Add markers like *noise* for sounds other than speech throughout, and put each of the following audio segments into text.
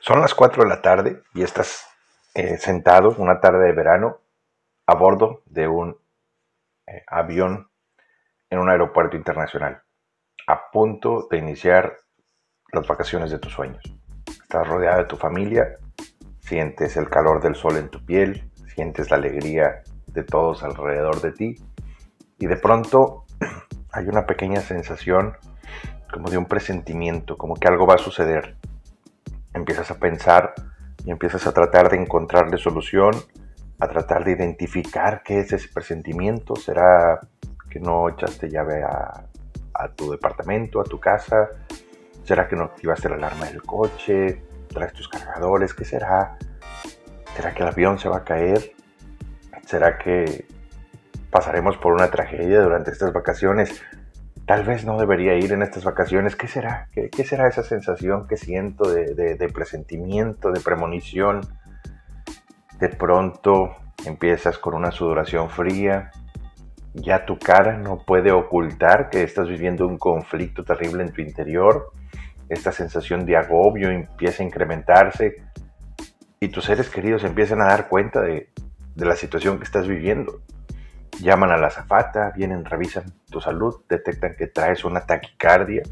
Son las 4 de la tarde y estás eh, sentado una tarde de verano a bordo de un eh, avión en un aeropuerto internacional, a punto de iniciar las vacaciones de tus sueños. Estás rodeado de tu familia, sientes el calor del sol en tu piel, sientes la alegría de todos alrededor de ti y de pronto *clears throat* hay una pequeña sensación como de un presentimiento, como que algo va a suceder empiezas a pensar y empiezas a tratar de encontrarle solución, a tratar de identificar qué es ese presentimiento. ¿Será que no echaste llave a, tu departamento, a tu casa? ¿Será que no activaste la alarma del coche? ¿Traes tus cargadores? ¿Qué será? ¿Será que el avión se va a caer? ¿Será que pasaremos por una tragedia durante estas vacaciones? Tal vez no debería ir en estas vacaciones. ¿Qué será? ¿Qué, será esa sensación que siento de, presentimiento, de premonición? De pronto empiezas con una sudoración fría, ya tu cara no puede ocultar que estás viviendo un conflicto terrible en tu interior, esta sensación de agobio empieza a incrementarse y tus seres queridos empiezan a dar cuenta de, de la situación que estás viviendo. Llaman a la zafata, vienen, revisan tu salud, detectan que traes una taquicardia,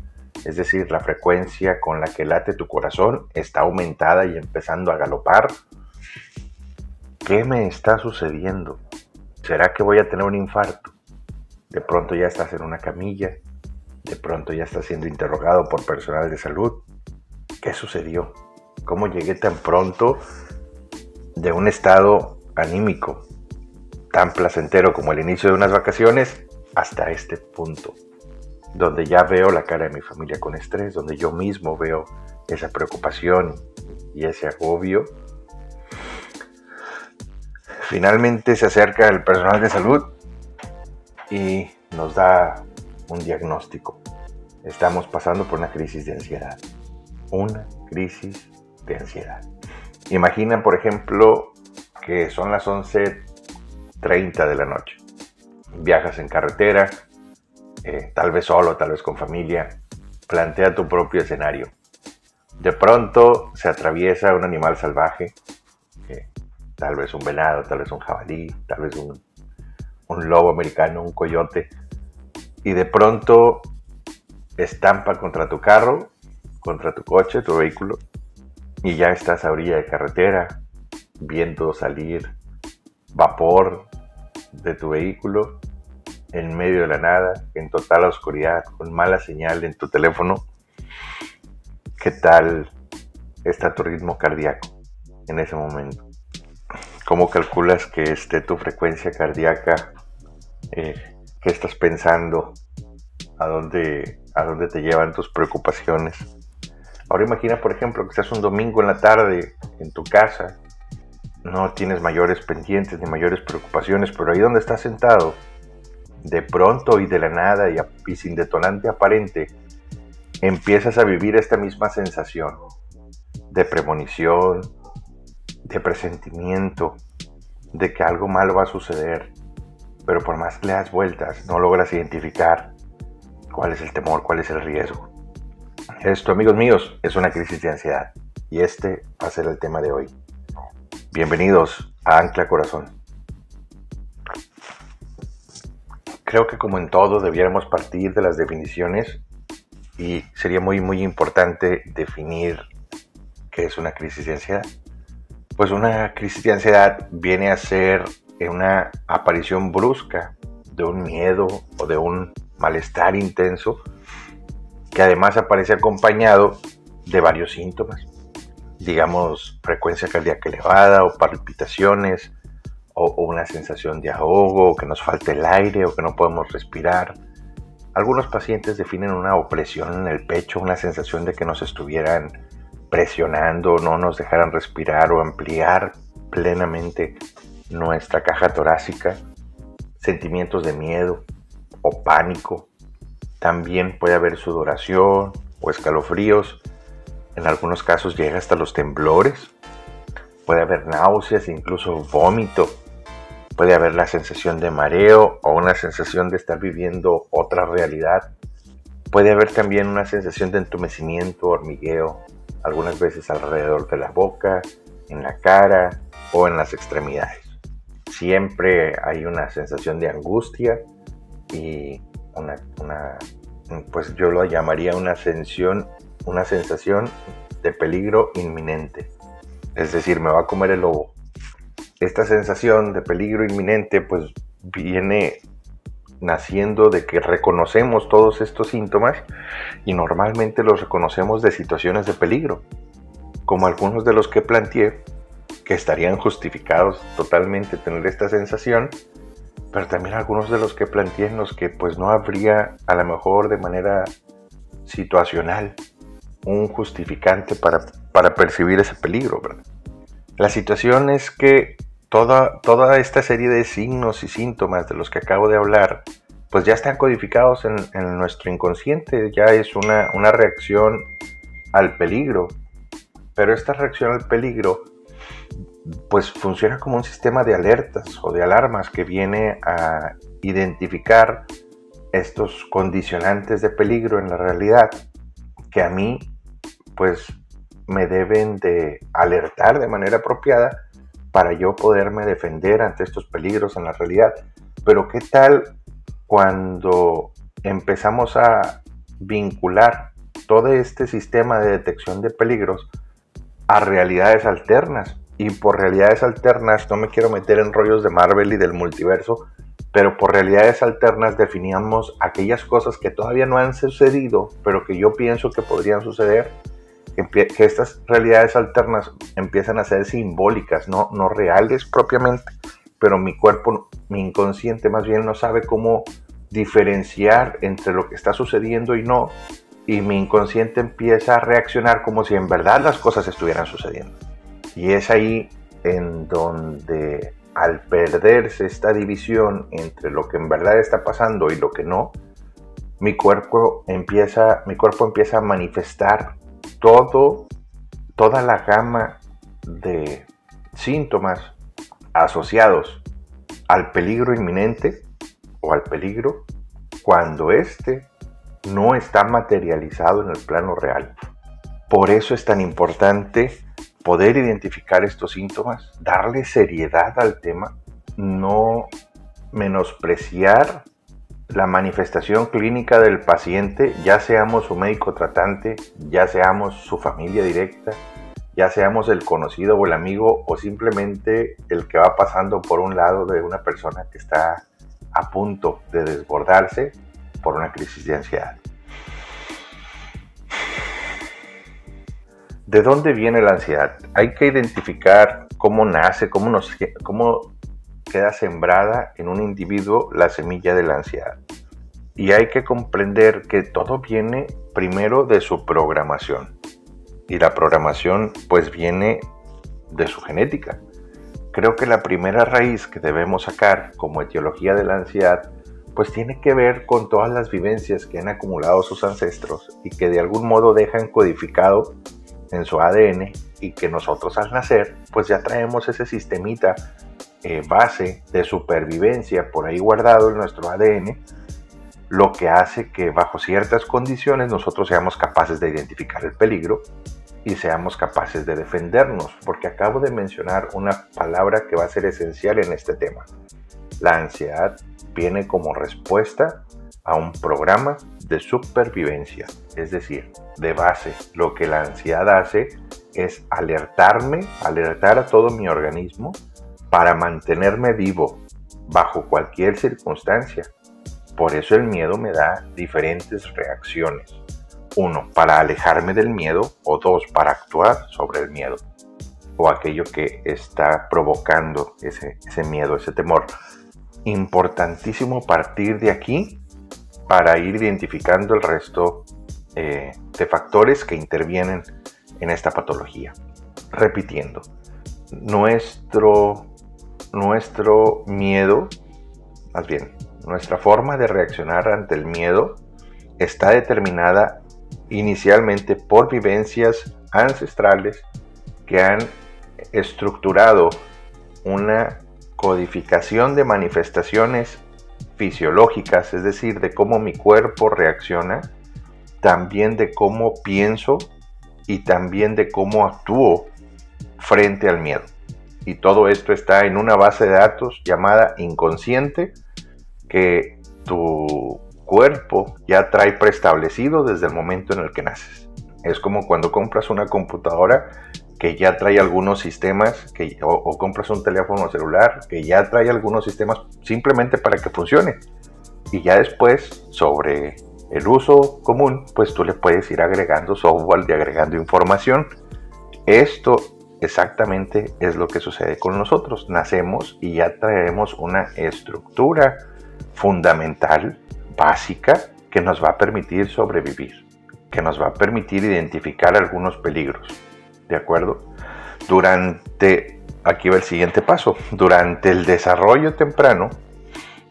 es decir, la frecuencia con la que late tu corazón está aumentada y empezando a galopar. ¿Qué me está sucediendo? ¿Será que voy a tener un infarto? De pronto ya estás en una camilla, de pronto ya estás siendo interrogado por personal de salud. ¿Qué sucedió? ¿Cómo llegué tan pronto de un estado anímico tan placentero como el inicio de unas vacaciones hasta este punto, donde ya veo la cara de mi familia con estrés, donde yo mismo veo esa preocupación y ese agobio. Finalmente se acerca el personal de salud y nos da un diagnóstico. Estamos pasando por una crisis de ansiedad. Una crisis de ansiedad. Imagina, por ejemplo, que son las 11 30 de la noche. Viajas en carretera, eh, tal vez solo, tal vez con familia. Plantea tu propio escenario. De pronto se atraviesa un animal salvaje, eh, tal vez un venado, tal vez un jabalí, tal vez un, un lobo americano, un coyote, y de pronto estampa contra tu carro, contra tu coche, tu vehículo, y ya estás a orilla de carretera, viendo salir vapor de tu vehículo en medio de la nada, en total oscuridad, con mala señal en tu teléfono, ¿qué tal está tu ritmo cardíaco en ese momento? ¿Cómo calculas que esté tu frecuencia cardíaca? Eh, ¿Qué estás pensando? ¿A dónde, ¿A dónde te llevan tus preocupaciones? Ahora imagina, por ejemplo, que estás un domingo en la tarde en tu casa no tienes mayores pendientes ni mayores preocupaciones, pero ahí donde estás sentado, de pronto y de la nada y, sin detonante aparente, empiezas a vivir esta misma sensación de premonición, de presentimiento, de que algo malo va a suceder, pero por más que le das vueltas, no logras identificar cuál es el temor, cuál es el riesgo. Esto, amigos míos, es una crisis de ansiedad y este va a ser el tema de hoy. Bienvenidos a Ancla Corazón. Creo que como en todo debiéramos partir de las definiciones y sería muy muy importante definir qué es una crisis de ansiedad. Pues una crisis de ansiedad viene a ser una aparición brusca de un miedo o de un malestar intenso que además aparece acompañado de varios síntomas digamos, frecuencia cardíaca elevada o palpitaciones o, una sensación de ahogo o que nos falte el aire o que no podemos respirar. Algunos pacientes definen una opresión en el pecho, una sensación de que nos estuvieran presionando, no nos dejaran respirar o ampliar plenamente nuestra caja torácica, sentimientos de miedo o pánico. También puede haber sudoración o escalofríos en algunos casos llega hasta los temblores. Puede haber náuseas, incluso vómito. Puede haber la sensación de mareo o una sensación de estar viviendo otra realidad. Puede haber también una sensación de entumecimiento, hormigueo algunas veces alrededor de la boca, en la cara o en las extremidades. Siempre hay una sensación de angustia y una, pues yo lo llamaría una sensación, una sensación de peligro inminente. Es decir, me va a comer el lobo. Esta sensación de peligro inminente pues viene naciendo de que reconocemos todos estos síntomas y normalmente los reconocemos de situaciones de peligro, como algunos de los que planteé, que estarían justificados totalmente tener esta sensación, pero también algunos de los que planteé en los que pues no habría a lo mejor de manera situacional un justificante para, para percibir ese peligro. La situación es que toda, toda esta serie de signos y síntomas de los que acabo de hablar, pues ya están codificados en, nuestro inconsciente, ya es una, una reacción al peligro. Pero esta reacción al peligro pues funciona como un sistema de alertas o de alarmas que viene a identificar estos condicionantes de peligro en la realidad que a mí pues me deben de alertar de manera apropiada para yo poderme defender ante estos peligros en la realidad. Pero ¿qué tal cuando empezamos a vincular todo este sistema de detección de peligros a realidades alternas? Y por realidades alternas, no me quiero meter en rollos de Marvel y del multiverso, pero por realidades alternas definíamos aquellas cosas que todavía no han sucedido, pero que yo pienso que podrían suceder que estas realidades alternas empiezan a ser simbólicas, no, no reales propiamente, pero mi cuerpo, mi inconsciente más bien no sabe cómo diferenciar entre lo que está sucediendo y no, y mi inconsciente empieza a reaccionar como si en verdad las cosas estuvieran sucediendo. Y es ahí en donde al perderse esta división entre lo que en verdad está pasando y lo que no, mi cuerpo empieza, mi cuerpo empieza a manifestar todo, toda la gama de síntomas asociados al peligro inminente o al peligro cuando éste no está materializado en el plano real. Por eso es tan importante poder identificar estos síntomas, darle seriedad al tema, no menospreciar la manifestación clínica del paciente, ya seamos su médico tratante, ya seamos su familia directa, ya seamos el conocido o el amigo o simplemente el que va pasando por un lado de una persona que está a punto de desbordarse por una crisis de ansiedad. ¿De dónde viene la ansiedad? Hay que identificar cómo nace, cómo, nos, cómo queda sembrada en un individuo la semilla de la ansiedad. Y hay que comprender que todo viene primero de su programación. Y la programación pues viene de su genética. Creo que la primera raíz que debemos sacar como etiología de la ansiedad pues tiene que ver con todas las vivencias que han acumulado sus ancestros y que de algún modo dejan codificado en su ADN y que nosotros al nacer pues ya traemos ese sistemita eh, base de supervivencia por ahí guardado en nuestro ADN, lo que hace que bajo ciertas condiciones nosotros seamos capaces de identificar el peligro y seamos capaces de defendernos, porque acabo de mencionar una palabra que va a ser esencial en este tema. La ansiedad viene como respuesta a un programa de supervivencia, es decir, de base, lo que la ansiedad hace es alertarme, alertar a todo mi organismo para mantenerme vivo bajo cualquier circunstancia. Por eso el miedo me da diferentes reacciones. Uno, para alejarme del miedo o dos, para actuar sobre el miedo o aquello que está provocando ese, miedo, ese temor. Importantísimo partir de aquí para ir identificando el resto eh, de factores que intervienen en esta patología. Repitiendo, nuestro nuestro miedo, más bien, nuestra forma de reaccionar ante el miedo está determinada inicialmente por vivencias ancestrales que han estructurado una codificación de manifestaciones fisiológicas, es decir, de cómo mi cuerpo reacciona, también de cómo pienso y también de cómo actúo frente al miedo. Y todo esto está en una base de datos llamada inconsciente que tu cuerpo ya trae preestablecido desde el momento en el que naces. Es como cuando compras una computadora que ya trae algunos sistemas, que, o, compras un teléfono celular que ya trae algunos sistemas simplemente para que funcione. Y ya después, sobre el uso común, pues tú le puedes ir agregando software y agregando información. Esto exactamente es lo que sucede con nosotros. Nacemos y ya traemos una estructura fundamental, básica, que nos va a permitir sobrevivir, que nos va a permitir identificar algunos peligros. ¿De acuerdo? Durante, aquí va el siguiente paso, durante el desarrollo temprano,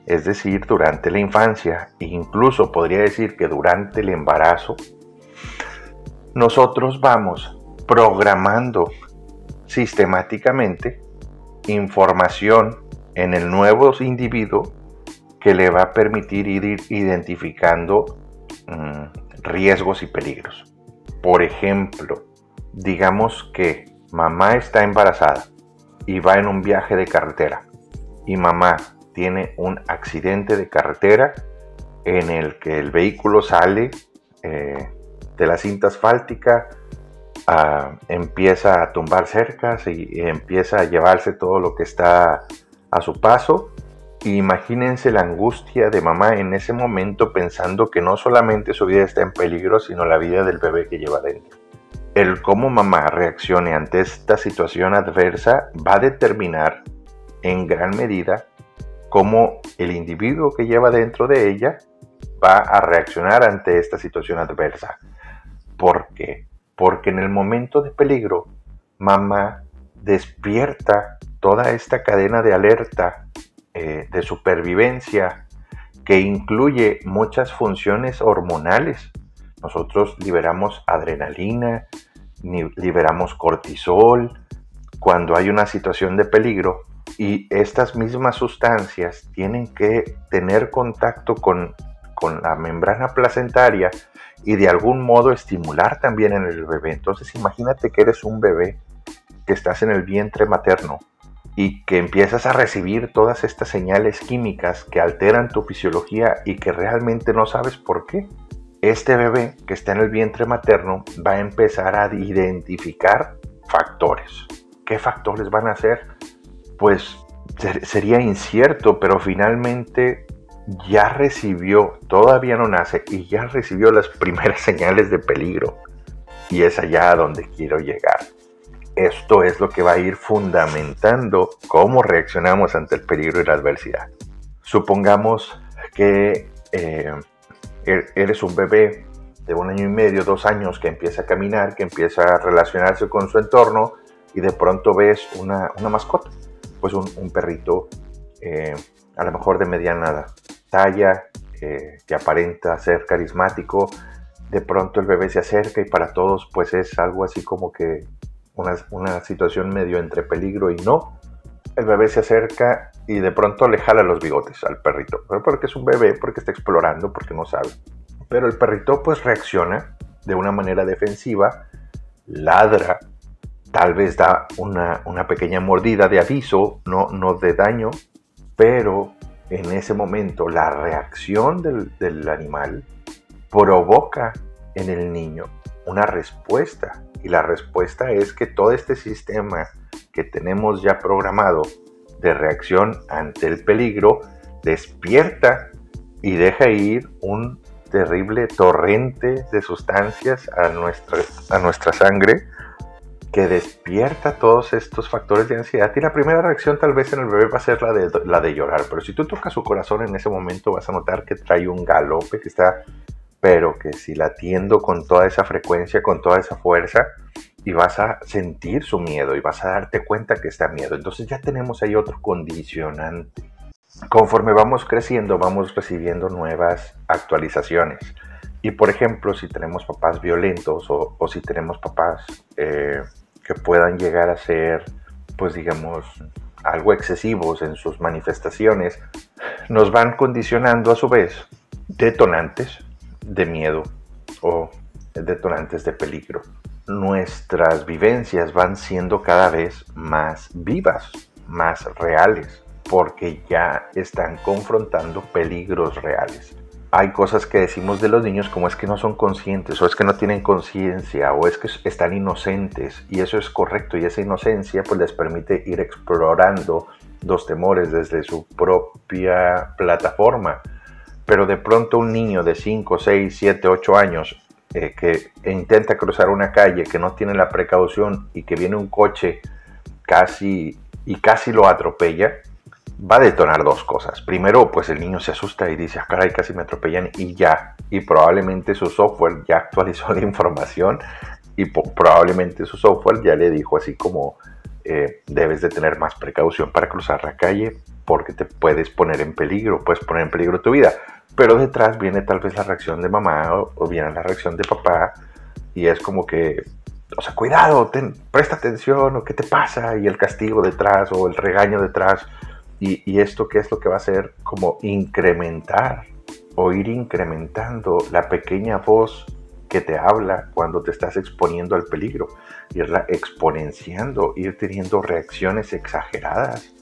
es decir, durante la infancia, incluso podría decir que durante el embarazo, nosotros vamos programando sistemáticamente información en el nuevo individuo que le va a permitir ir identificando mm, riesgos y peligros. Por ejemplo, digamos que mamá está embarazada y va en un viaje de carretera y mamá tiene un accidente de carretera en el que el vehículo sale eh, de la cinta asfáltica, empieza a tumbar cercas y, empieza a llevarse todo lo que está a su paso. Imagínense la angustia de mamá en ese momento pensando que no solamente su vida está en peligro, sino la vida del bebé que lleva dentro. El cómo mamá reaccione ante esta situación adversa va a determinar en gran medida cómo el individuo que lleva dentro de ella va a reaccionar ante esta situación adversa. ¿Por qué? Porque en el momento de peligro, mamá despierta toda esta cadena de alerta, eh, de supervivencia, que incluye muchas funciones hormonales. Nosotros liberamos adrenalina, liberamos cortisol cuando hay una situación de peligro y estas mismas sustancias tienen que tener contacto con, con la membrana placentaria y de algún modo estimular también en el bebé. Entonces imagínate que eres un bebé que estás en el vientre materno y que empiezas a recibir todas estas señales químicas que alteran tu fisiología y que realmente no sabes por qué. Este bebé que está en el vientre materno va a empezar a identificar factores. ¿Qué factores van a ser? Pues sería incierto, pero finalmente ya recibió, todavía no nace, y ya recibió las *laughs* primeras señales de peligro. Y es allá a donde quiero llegar. Esto es lo que va a ir fundamentando cómo reaccionamos ante el peligro y la adversidad. Supongamos que eh, er-, eres un bebé de un año y medio, dos años, que empieza a caminar, que empieza a relacionarse con su entorno y de pronto ves una, mascota, pues un, perrito eh, a lo mejor de mediana talla, que aparenta ser carismático, de pronto el bebé se acerca y para todos pues es algo así como que una, una situación medio entre peligro y no. El bebé se acerca y de pronto le jala los bigotes al perrito, porque es un bebé, porque está explorando, porque no sabe. Pero el perrito pues reacciona de una manera defensiva, ladra, tal vez da una, una pequeña mordida de aviso, no, no de daño, pero en ese momento la reacción del, animal provoca en el niño una respuesta. Y la respuesta es que todo este sistema que tenemos ya programado de reacción ante el peligro despierta y deja ir un terrible torrente de sustancias a nuestra, a nuestra sangre que despierta todos estos factores de ansiedad y la primera reacción tal vez en el bebé va a ser la de, la de llorar, pero si tú tocas su corazón en ese momento vas a notar que trae un galope que está, pero que si latiendo con toda esa frecuencia, con toda esa fuerza, y vas a sentir su miedo y vas a darte cuenta que está miedo. Entonces ya tenemos ahí otro condicionante. Conforme vamos creciendo, vamos recibiendo nuevas actualizaciones. Y por ejemplo, si tenemos papás violentos o, si tenemos papás eh, que puedan llegar a ser, pues digamos, algo excesivos en sus manifestaciones, nos van condicionando a su vez detonantes de miedo o detonantes de peligro. nuestras vivencias van siendo cada vez más vivas, más reales, porque ya están confrontando peligros reales. Hay cosas que decimos de los niños como es que no son conscientes o es que no tienen conciencia o es que están inocentes y eso es correcto y esa inocencia pues les permite ir explorando los temores desde su propia plataforma. Pero de pronto un niño de 5, 6, 7, 8 años eh, que intenta cruzar una calle, que no tiene la precaución y que viene un coche casi y casi lo atropella, va a detonar dos cosas. Primero, pues el niño se asusta y dice, ah, caray, casi me atropellan y ya. Y probablemente su software ya actualizó la información y probablemente su software ya le dijo así como, eh, debes de tener más precaución para cruzar la calle porque te puedes poner en peligro, puedes poner en peligro tu vida pero detrás viene tal vez la reacción de mamá o, viene la reacción de papá y es como que, o sea, cuidado, presta atención o qué te pasa y el castigo detrás o el regaño detrás y, esto qué es lo que va a hacer como incrementar o ir incrementando la pequeña voz que te habla cuando te estás exponiendo al peligro, irla exponenciando, ir teniendo reacciones exageradas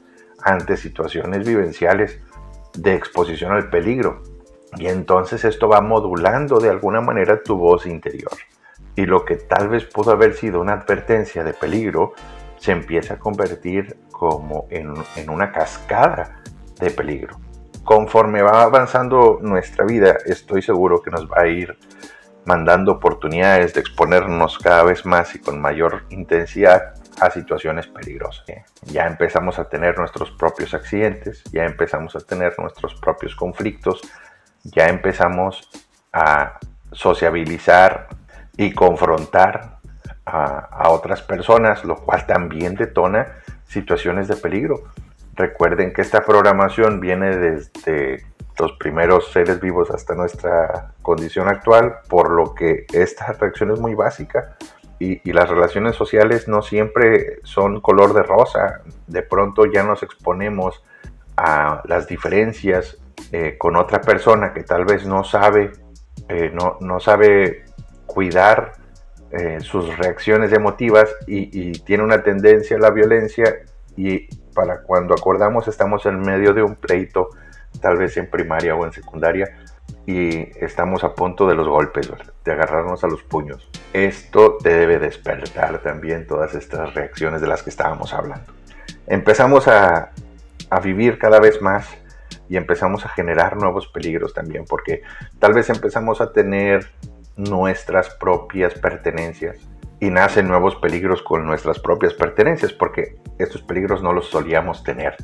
ante situaciones vivenciales de exposición al peligro. Y entonces esto va modulando de alguna manera tu voz interior. Y lo que tal vez pudo haber sido una advertencia de peligro, se empieza a convertir como en, una cascada de peligro. Conforme va avanzando nuestra vida, estoy seguro que nos va a ir mandando oportunidades de exponernos cada vez más y con mayor intensidad a situaciones peligrosas. Ya empezamos a tener nuestros propios accidentes, ya empezamos a tener nuestros propios conflictos, ya empezamos a sociabilizar y confrontar a, otras personas, lo cual también detona situaciones de peligro. Recuerden que esta programación viene desde los primeros seres vivos hasta nuestra condición actual, por lo que esta reacción es muy básica y, y, las relaciones sociales no siempre son color de rosa. De pronto ya nos exponemos a las diferencias eh, con otra persona que tal vez no sabe, eh, no, no, sabe cuidar eh, sus reacciones emotivas y, tiene una tendencia a la violencia y para cuando acordamos estamos en medio de un pleito, tal vez en primaria o en secundaria, y estamos a punto de los golpes, de agarrarnos a los puños. Esto te debe despertar también todas estas reacciones de las que estábamos hablando. Empezamos a, a vivir cada vez más y empezamos a generar nuevos peligros también, porque tal vez empezamos a tener nuestras propias pertenencias y nacen nuevos peligros con nuestras propias pertenencias, porque estos peligros no los solíamos tener.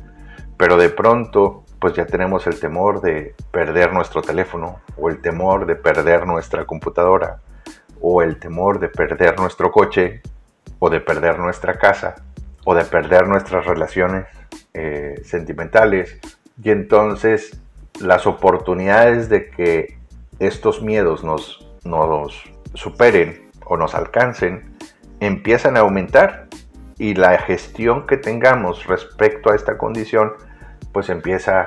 Pero de pronto, pues ya tenemos el temor de perder nuestro teléfono, o el temor de perder nuestra computadora, o el temor de perder nuestro coche, o de perder nuestra casa, o de perder nuestras relaciones eh, sentimentales, y entonces las oportunidades de que estos miedos nos, nos superen o nos alcancen empiezan a aumentar y la gestión que tengamos respecto a esta condición pues empieza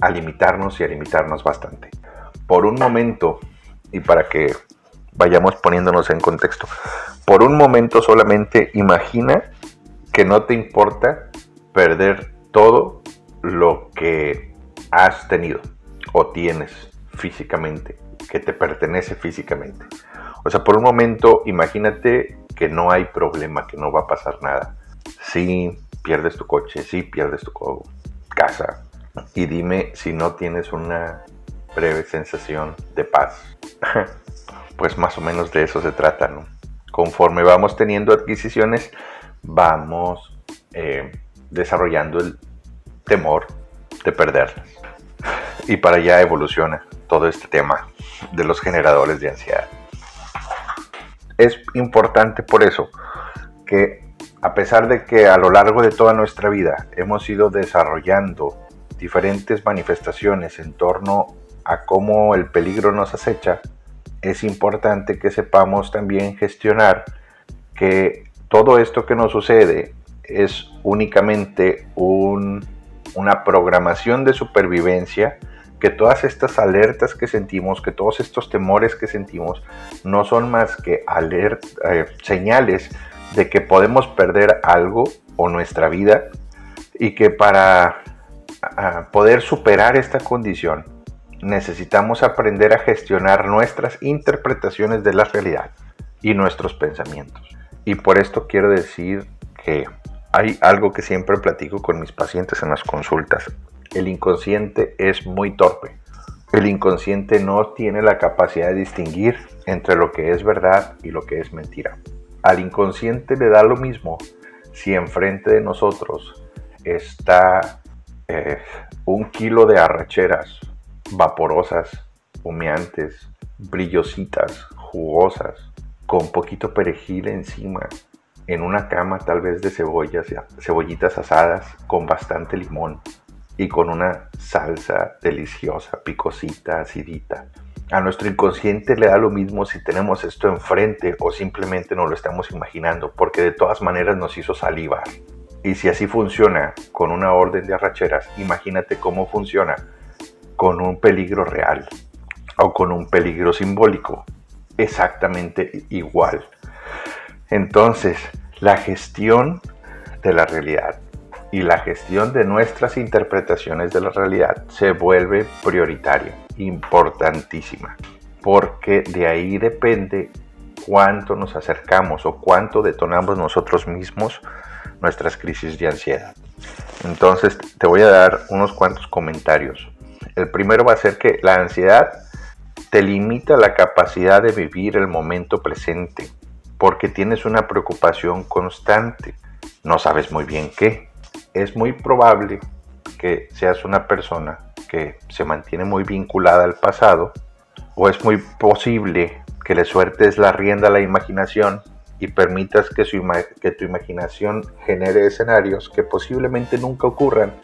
a limitarnos y a limitarnos bastante. Por un momento, y para que vayamos poniéndonos en contexto, por un momento solamente imagina que no te importa perder todo lo que has tenido o tienes físicamente, que te pertenece físicamente. O sea, por un momento imagínate que no hay problema, que no va a pasar nada. Si pierdes tu coche, si pierdes tu casa, y dime si no tienes una breve sensación de paz. *laughs* pues más o menos de eso se trata, ¿no? Conforme vamos teniendo adquisiciones, vamos eh, desarrollando el temor de perderlas. Y para allá evoluciona todo este tema de los generadores de ansiedad. Es importante por eso que a pesar de que a lo largo de toda nuestra vida hemos ido desarrollando diferentes manifestaciones en torno a cómo el peligro nos acecha, es importante que sepamos también gestionar que todo esto que nos sucede es únicamente un una programación de supervivencia que todas estas alertas que sentimos, que todos estos temores que sentimos, no son más que eh, señales de que podemos perder algo o nuestra vida y que para poder superar esta condición necesitamos aprender a gestionar nuestras interpretaciones de la realidad y nuestros pensamientos. Y por esto quiero decir que hay algo que siempre platico con mis pacientes en las consultas. El inconsciente es muy torpe. El inconsciente no tiene la capacidad de distinguir entre lo que es verdad y lo que es mentira. Al inconsciente le da lo mismo si enfrente de nosotros está eh, un kilo de arracheras vaporosas, humeantes, brillositas, jugosas, con poquito perejil encima, en una cama tal vez de cebollas, cebollitas asadas con bastante limón y con una salsa deliciosa, picosita, acidita. A nuestro inconsciente le da lo mismo si tenemos esto enfrente o simplemente nos lo estamos imaginando, porque de todas maneras nos hizo salivar. Y si así funciona con una orden de arracheras, imagínate cómo funciona con un peligro real o con un peligro simbólico. Exactamente igual. Entonces, la gestión de la realidad y la gestión de nuestras interpretaciones de la realidad se vuelve prioritaria, importantísima, porque de ahí depende cuánto nos acercamos o cuánto detonamos nosotros mismos nuestras crisis de ansiedad. Entonces te voy a dar unos cuantos comentarios. El primero va a ser que la ansiedad te limita la capacidad de vivir el momento presente porque tienes una preocupación constante. No sabes muy bien qué. Es muy probable que seas una persona que se mantiene muy vinculada al pasado o es muy posible que le sueltes la rienda a la imaginación y permitas que, que tu imaginación genere escenarios que posiblemente nunca ocurran,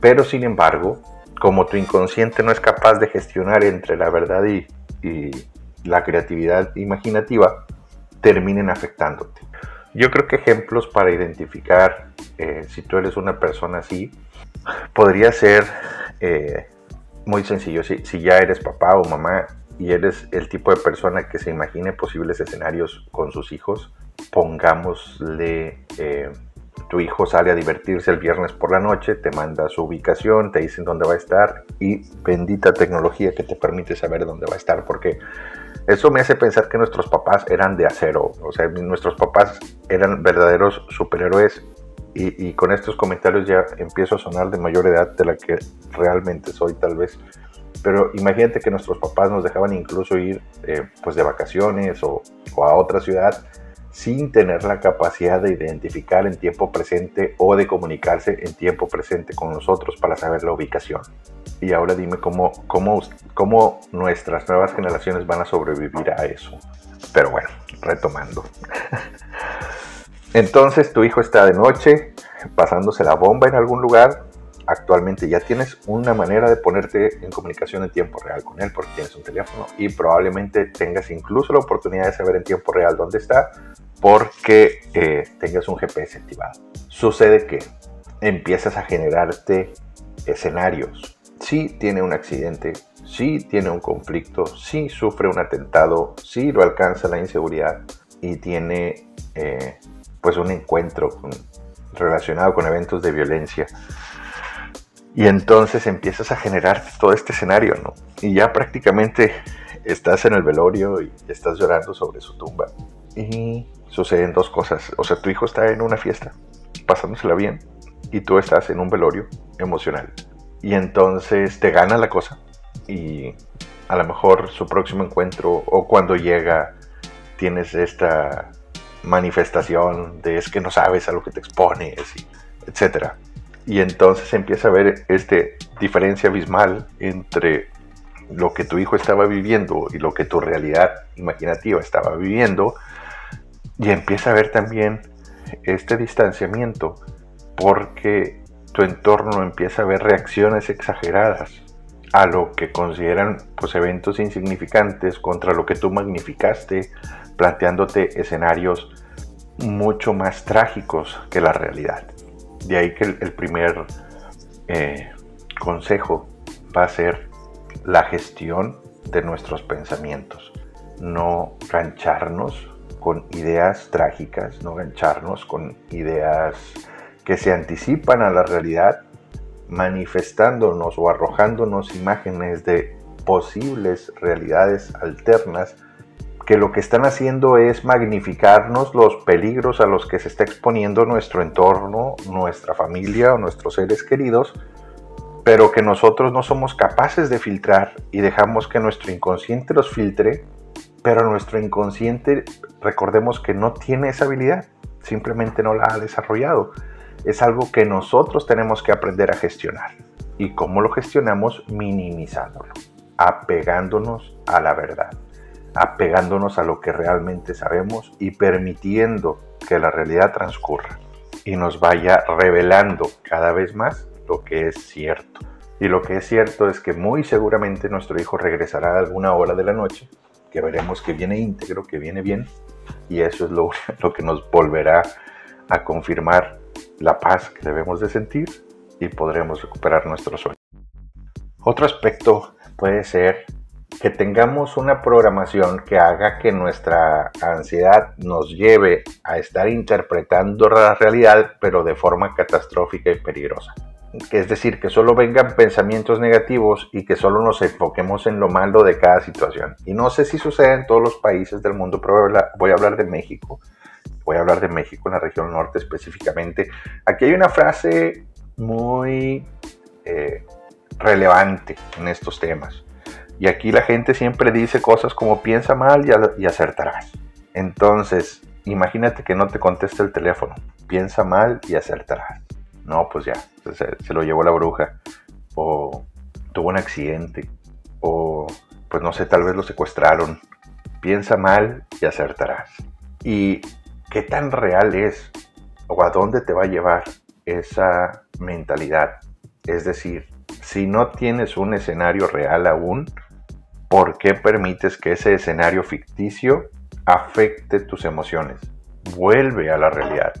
pero sin embargo, como tu inconsciente no es capaz de gestionar entre la verdad y la creatividad imaginativa, terminen afectándote. Yo creo que ejemplos para identificar eh, si tú eres una persona así podría ser eh, muy sencillo. Si, ya eres papá o mamá y eres el tipo de persona que se imagine posibles escenarios con sus hijos, pongámosle, eh, tu hijo sale a divertirse el viernes por la noche, te manda su ubicación, te dicen dónde va a estar y bendita tecnología que te permite saber dónde va a estar porque eso me hace pensar que nuestros papás eran de acero, o sea, nuestros papás eran verdaderos superhéroes y, con estos comentarios ya empiezo a sonar de mayor edad de la que realmente soy tal vez. Pero imagínate que nuestros papás nos dejaban incluso ir eh, pues de vacaciones o, o a otra ciudad sin tener la capacidad de identificar en tiempo presente o de comunicarse en tiempo presente con nosotros para saber la ubicación. Y ahora dime cómo, cómo, cómo nuestras nuevas generaciones van a sobrevivir a eso. Pero bueno, retomando. *laughs* Entonces tu hijo está de noche pasándose la bomba en algún lugar actualmente ya tienes una manera de ponerte en comunicación en tiempo real con él porque tienes un teléfono y probablemente tengas incluso la oportunidad de saber en tiempo real dónde está porque eh, tengas un GPS activado. Sucede que empiezas a generarte escenarios. Si tiene un accidente, si tiene un conflicto, si sufre un atentado, si lo alcanza la inseguridad y tiene eh, pues un encuentro relacionado con eventos de violencia y entonces empiezas a generar todo este escenario, ¿no? Y ya prácticamente estás en el velorio y estás llorando sobre su tumba. Y suceden dos cosas. O sea, tu hijo está en una fiesta, pasándosela bien, y tú estás en un velorio emocional. Y entonces te gana la cosa. Y a lo mejor su próximo encuentro o cuando llega tienes esta manifestación de es que no sabes a lo que te expones, etcétera y entonces empieza a ver esta diferencia abismal entre lo que tu hijo estaba viviendo y lo que tu realidad imaginativa estaba viviendo. Y empieza a ver también este distanciamiento porque tu entorno empieza a ver reacciones exageradas a lo que consideran pues, eventos insignificantes contra lo que tú magnificaste, planteándote escenarios mucho más trágicos que la realidad. De ahí que el, primer eh, consejo va a ser la gestión de nuestros pensamientos, no gancharnos con ideas trágicas, no gancharnos con ideas que se anticipan a la realidad, manifestándonos o arrojándonos imágenes de posibles realidades alternas que lo que están haciendo es magnificarnos los peligros a los que se está exponiendo nuestro entorno, nuestra familia o nuestros seres queridos, pero que nosotros no somos capaces de filtrar y dejamos que nuestro inconsciente los filtre, pero nuestro inconsciente, recordemos que no tiene esa habilidad, simplemente no la ha desarrollado. Es algo que nosotros tenemos que aprender a gestionar. ¿Y cómo lo gestionamos? Minimizándolo, apegándonos a la verdad apegándonos a lo que realmente sabemos y permitiendo que la realidad transcurra y nos vaya revelando cada vez más lo que es cierto. Y lo que es cierto es que muy seguramente nuestro hijo regresará a alguna hora de la noche, que veremos que viene íntegro, que viene bien, y eso es lo, *laughs* lo que nos volverá a confirmar la paz que debemos de sentir y podremos recuperar nuestro sueño. Otro aspecto puede ser que tengamos una programación que haga que nuestra ansiedad nos lleve a estar interpretando la realidad, pero de forma catastrófica y peligrosa. Es decir, que solo vengan pensamientos negativos y que solo nos enfoquemos en lo malo de cada situación. Y no sé si sucede en todos los países del mundo, pero voy a hablar de México. Voy a hablar de México en la región norte específicamente. Aquí hay una frase muy eh, relevante en estos temas y aquí la gente siempre dice cosas como piensa mal y, acertarás. Entonces, imagínate que no te contesta el teléfono. Piensa mal y acertarás. No, pues ya, se, se lo llevó la bruja. O tuvo un accidente. O, pues no sé, tal vez lo secuestraron. Piensa mal y acertarás. ¿Y qué tan real es? ¿O a dónde te va a llevar esa mentalidad? Es decir, si no tienes un escenario real aún, ¿por qué permites que ese escenario ficticio afecte tus emociones? Vuelve a la realidad,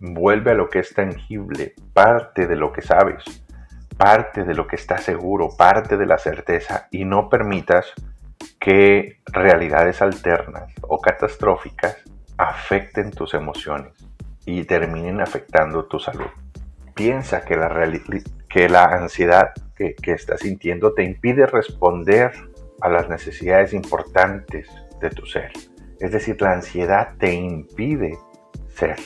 vuelve a lo que es tangible, parte de lo que sabes, parte de lo que estás seguro, parte de la certeza y no permitas que realidades alternas o catastróficas afecten tus emociones y terminen afectando tu salud. Piensa que la, que la ansiedad que, que estás sintiendo te impide responder a las necesidades importantes de tu ser. Es decir, la ansiedad te impide ser,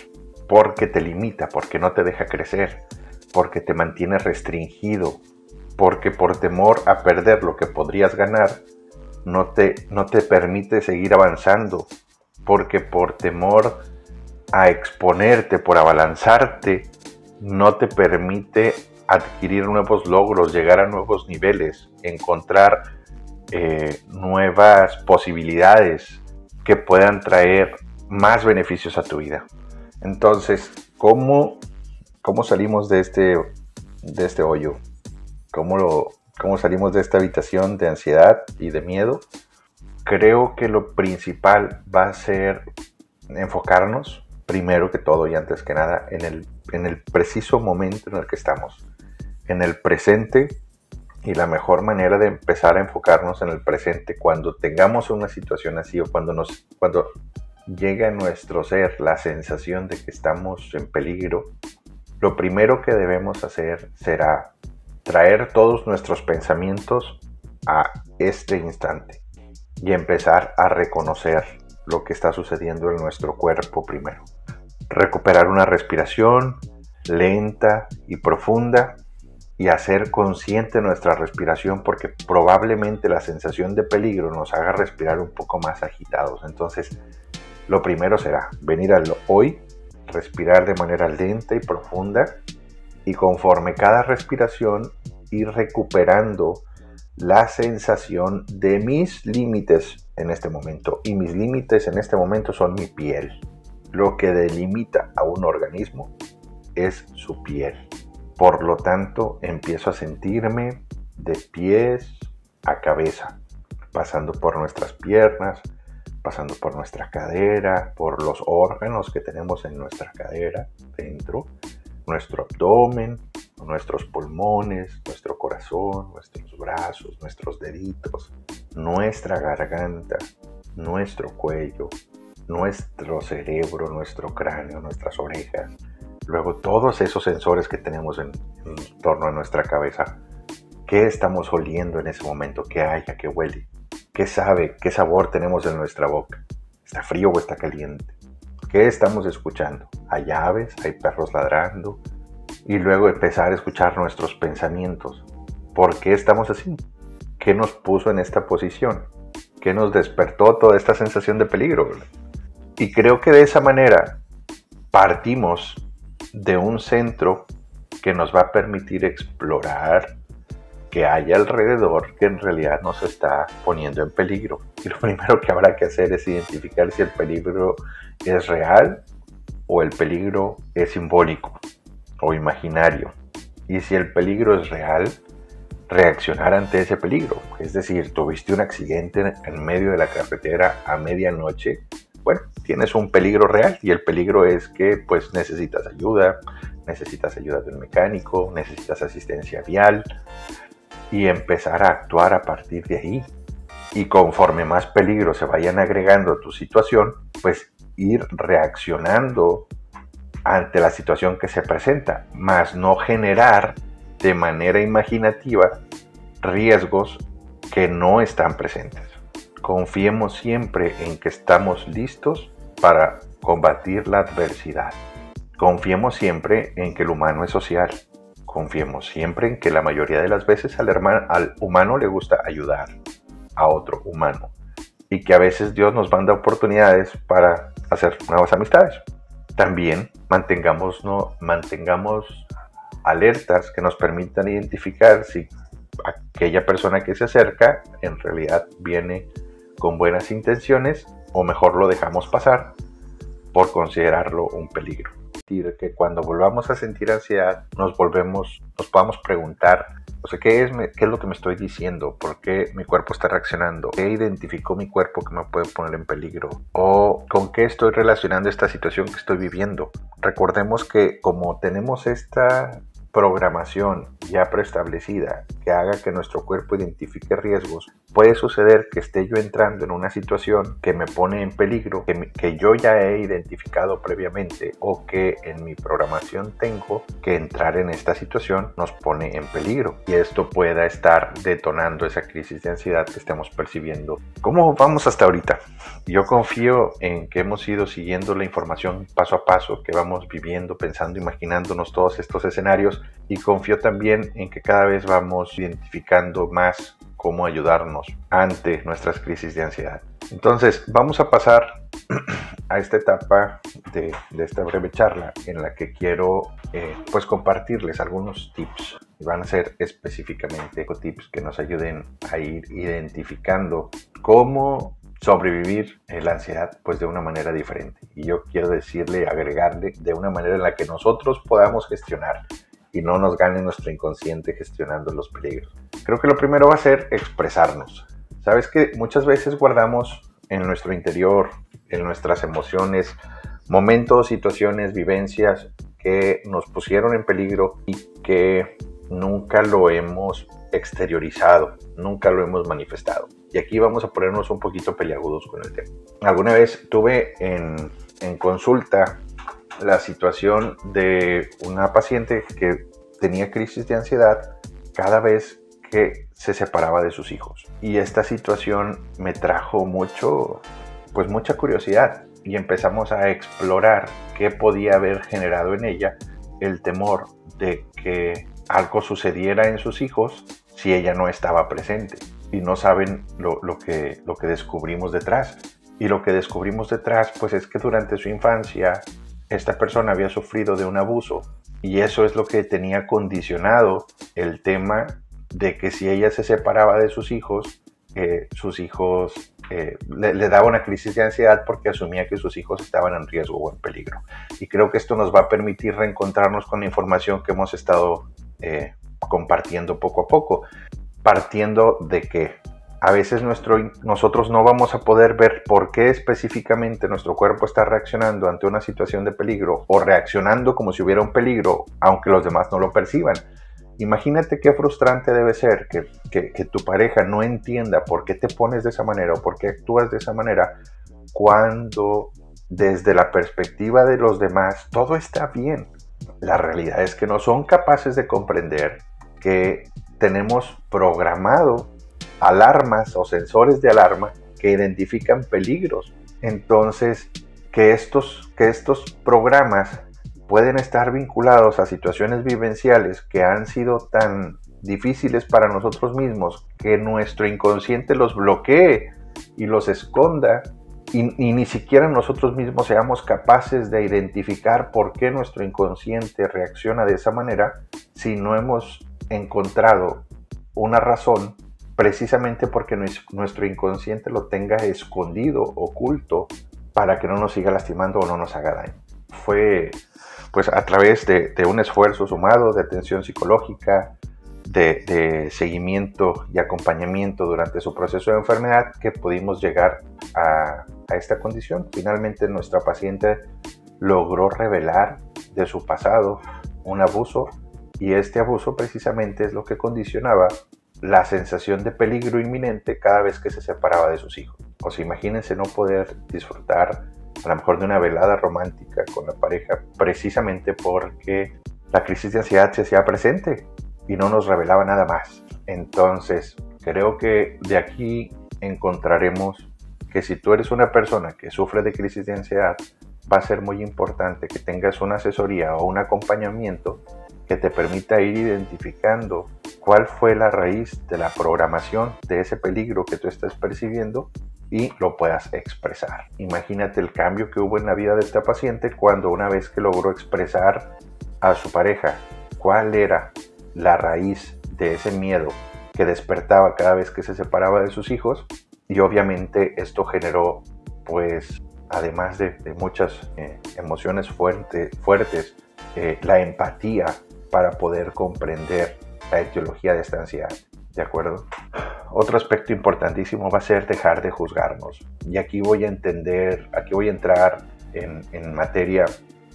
porque te limita, porque no te deja crecer, porque te mantiene restringido, porque por temor a perder lo que podrías ganar, no te, no te permite seguir avanzando, porque por temor a exponerte, por abalanzarte, no te permite adquirir nuevos logros, llegar a nuevos niveles, encontrar eh, nuevas posibilidades que puedan traer más beneficios a tu vida. Entonces, ¿cómo, cómo salimos de este, de este hoyo? ¿Cómo, ¿Cómo salimos de esta habitación de ansiedad y de miedo? Creo que lo principal va a ser enfocarnos, primero que todo y antes que nada, en el, en el preciso momento en el que estamos, en el presente y la mejor manera de empezar a enfocarnos en el presente cuando tengamos una situación así o cuando nos cuando llega a nuestro ser la sensación de que estamos en peligro, lo primero que debemos hacer será traer todos nuestros pensamientos a este instante y empezar a reconocer lo que está sucediendo en nuestro cuerpo primero. Recuperar una respiración lenta y profunda y hacer consciente nuestra respiración porque probablemente la sensación de peligro nos haga respirar un poco más agitados. Entonces, lo primero será venir al hoy, respirar de manera lenta y profunda y conforme cada respiración ir recuperando la sensación de mis límites en este momento. Y mis límites en este momento son mi piel. Lo que delimita a un organismo es su piel. Por lo tanto, empiezo a sentirme de pies a cabeza, pasando por nuestras piernas, pasando por nuestra cadera, por los órganos que tenemos en nuestra cadera dentro, nuestro abdomen, nuestros pulmones, nuestro corazón, nuestros brazos, nuestros deditos, nuestra garganta, nuestro cuello, nuestro cerebro, nuestro cráneo, nuestras orejas, luego todos esos sensores que tenemos en, torno a nuestra cabeza, ¿qué estamos oliendo en ese momento? ¿Qué haya? ¿Qué huele? ¿Qué sabe? ¿Qué sabor tenemos en nuestra boca? ¿Está frío o está caliente? ¿Qué estamos escuchando? Hay aves, hay perros ladrando. Y luego empezar a escuchar nuestros pensamientos. ¿Por qué estamos así? ¿Qué nos puso en esta posición? ¿Qué nos despertó toda esta sensación de peligro? Y creo que de esa manera partimos de un centro que nos va a permitir explorar que hay alrededor que en realidad nos está poniendo en peligro. Y lo *laughs* primero que habrá que hacer es identificar si el peligro es real o el peligro es simbólico o imaginario. Y si el peligro es real, reaccionar ante ese peligro. Es decir, tuviste un accidente en medio de la carretera a medianoche bueno, tienes un peligro real y el peligro es que pues necesitas ayuda, necesitas ayuda de un mecánico, necesitas asistencia vial y empezar a actuar a partir de ahí. Y conforme más peligros se vayan agregando a tu situación, pues ir reaccionando ante la situación que se presenta, más no generar de manera imaginativa riesgos que no están presentes. Confiemos siempre en que estamos listos para combatir la adversidad. Confiemos siempre en que el humano es social. Confiemos siempre en que la mayoría de las veces al, al humano le gusta ayudar a otro humano y que a veces Dios nos manda oportunidades para hacer nuevas amistades. También mantengamos, no, mantengamos alertas que nos permitan identificar si aquella persona que se acerca en realidad viene con buenas intenciones o mejor lo dejamos pasar por considerarlo un peligro. Que cuando volvamos a sentir ansiedad nos volvemos, nos podamos preguntar, o sea, ¿qué es, ¿qué es lo que me estoy diciendo? ¿Por qué mi cuerpo está reaccionando? ¿Qué identificó mi cuerpo que me puede poner en peligro? ¿O con qué estoy relacionando esta situación que estoy viviendo? Recordemos que como tenemos esta programación ya preestablecida que haga que nuestro cuerpo identifique riesgos, puede suceder que esté yo entrando en una situación que me pone en peligro, que, yo ya he identificado previamente o que en mi programación tengo que entrar en esta situación nos pone en peligro y esto pueda estar detonando esa crisis de ansiedad que estemos percibiendo. ¿Cómo vamos hasta ahorita? Yo confío en que hemos ido siguiendo la información paso a paso, que vamos viviendo, pensando, imaginándonos todos estos escenarios y confío también en que cada vez vamos identificando más cómo ayudarnos ante nuestras crisis de ansiedad. Entonces, vamos a pasar *clears throat* a esta etapa de, esta breve charla en la que quiero eh, pues compartirles algunos tips. Van a ser específicamente tips que nos ayuden a ir identificando cómo sobrevivir la ansiedad pues de una manera diferente. Y yo quiero decirle, agregarle de una manera en la que nosotros podamos gestionar y no nos gane nuestro inconsciente gestionando los peligros. Creo que lo primero va a ser expresarnos. Sabes que muchas veces guardamos en nuestro interior, en nuestras emociones, momentos, situaciones, vivencias que nos pusieron en peligro y que nunca lo hemos exteriorizado, nunca lo hemos manifestado. Y aquí vamos a ponernos un poquito peliagudos con el tema. Alguna vez tuve en, en consulta la situación de una paciente que tenía crisis de ansiedad cada vez que se separaba de sus hijos. Y esta situación me trajo mucho, pues mucha curiosidad y empezamos a explorar qué podía haber generado en ella el temor de que algo sucediera en sus hijos si ella no estaba presente. Y no saben lo, lo, que, lo que descubrimos detrás. Y lo que descubrimos detrás, pues es que durante su infancia esta persona había sufrido de un abuso y eso es lo que tenía condicionado el tema de que si ella se separaba de sus hijos, sus hijos eh, le, daba una crisis de ansiedad porque asumía que sus hijos estaban en riesgo o en peligro. Y creo que esto nos va a permitir reencontrarnos con la información que hemos estado eh, compartiendo poco a poco, partiendo de que a veces nuestro, nosotros no vamos a poder ver por qué específicamente nuestro cuerpo está reaccionando ante una situación de peligro o reaccionando como si hubiera un peligro, aunque los demás no lo perciban. Imagínate qué frustrante debe ser que, que, tu pareja no entienda por qué te pones de esa manera o por qué actúas de esa manera cuando desde la perspectiva de los demás todo está bien. La realidad es que no son capaces de comprender que tenemos programado alarmas o sensores de alarma que identifican peligros. Entonces, que estos, que estos programas pueden estar vinculados a situaciones vivenciales que han sido tan difíciles para nosotros mismos que nuestro inconsciente los bloquee y los esconda y, y, ni siquiera nosotros mismos seamos capaces de identificar por qué nuestro inconsciente reacciona de esa manera si no hemos encontrado una razón precisamente porque nuestro inconsciente lo tenga escondido, oculto, para que no nos siga lastimando o no nos haga daño. Fue pues a través de, un esfuerzo sumado de atención psicológica, de, seguimiento y acompañamiento durante su proceso de enfermedad que pudimos llegar a, esta condición. Finalmente nuestra paciente logró revelar de su pasado un abuso y este abuso precisamente es lo que condicionaba la sensación de peligro inminente cada vez que se separaba de sus hijos. O sea, imagínense no poder disfrutar a lo mejor de una velada romántica con la pareja precisamente porque la crisis de ansiedad se hacía presente y no nos revelaba nada más. Entonces, creo que de aquí encontraremos que si tú eres una persona que sufre de crisis de ansiedad, va a ser muy importante que tengas una asesoría o un acompañamiento que te permita ir identificando cuál fue la raíz de la programación de ese peligro que tú estás percibiendo y lo puedas expresar. Imagínate el cambio que hubo en la vida de esta paciente cuando una vez que logró expresar a su pareja cuál era la raíz de ese miedo que despertaba cada vez que se separaba de sus hijos y obviamente esto generó pues además de, muchas eh, emociones fuertes eh, la empatía para poder comprender la etiología de esta ansiedad. ¿De acuerdo? Otro aspecto importantísimo va a ser dejar de juzgarnos. Y aquí voy a entender, aquí voy a entrar en, materia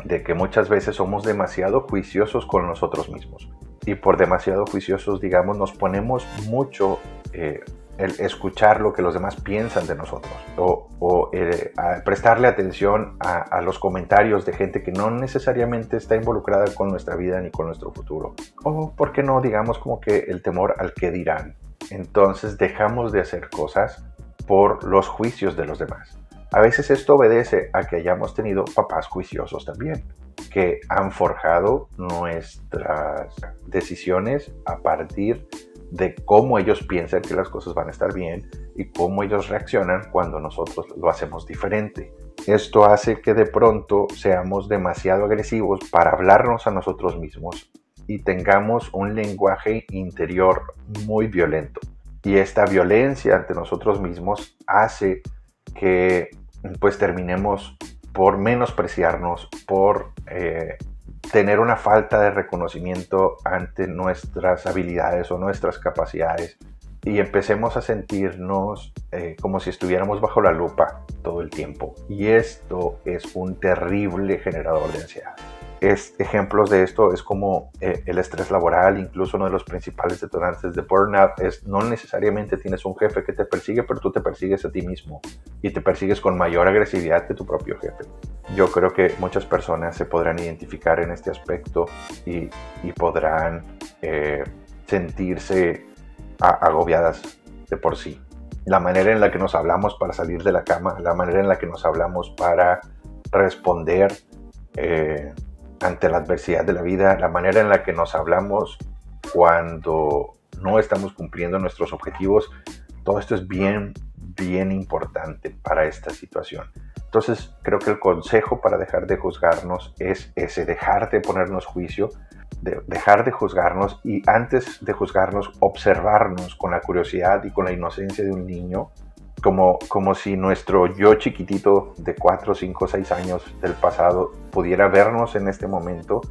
de que muchas veces somos demasiado juiciosos con nosotros mismos. Y por demasiado juiciosos, digamos, nos ponemos mucho eh, el escuchar lo que los demás piensan de nosotros o, eh, prestarle atención a, los comentarios de gente que no necesariamente está involucrada con nuestra vida ni con nuestro futuro. O, ¿por qué no? Digamos como que el temor al que dirán. Entonces dejamos de hacer cosas por los juicios de los demás. A veces esto obedece a que hayamos tenido papás juiciosos también, que han forjado nuestras decisiones a partir de de cómo ellos piensan que las cosas van a estar bien y cómo ellos reaccionan cuando nosotros lo hacemos diferente. Esto hace que de pronto seamos demasiado agresivos para hablarnos a nosotros mismos y tengamos un lenguaje interior muy violento. Y esta violencia ante nosotros mismos hace que pues terminemos por menospreciarnos, por eh, tener una falta de reconocimiento ante nuestras habilidades o nuestras capacidades y empecemos a sentirnos eh, como si estuviéramos bajo la lupa todo el tiempo. Y esto es un terrible generador de ansiedad ejemplos de esto es como eh, el estrés laboral, incluso uno de los principales detonantes de burnout es no necesariamente tienes un jefe que te persigue, pero tú te persigues a ti mismo y te persigues con mayor agresividad que tu propio jefe. Yo creo que muchas personas se podrán identificar en este aspecto y, podrán eh, sentirse agobiadas de por sí. La manera en la que nos hablamos para salir de la cama, la manera en la que nos hablamos para responder eh, ante la adversidad de la vida, la manera en la que nos hablamos cuando no estamos cumpliendo nuestros objetivos, todo esto es bien, bien importante para esta situación. Entonces, creo que el consejo para dejar de juzgarnos es ese, dejar de ponernos juicio, de dejar de juzgarnos y antes de juzgarnos, observarnos con la curiosidad y con la inocencia de un niño como, como si nuestro yo chiquitito de 4, 5, 6 años del pasado pudiera vernos en este momento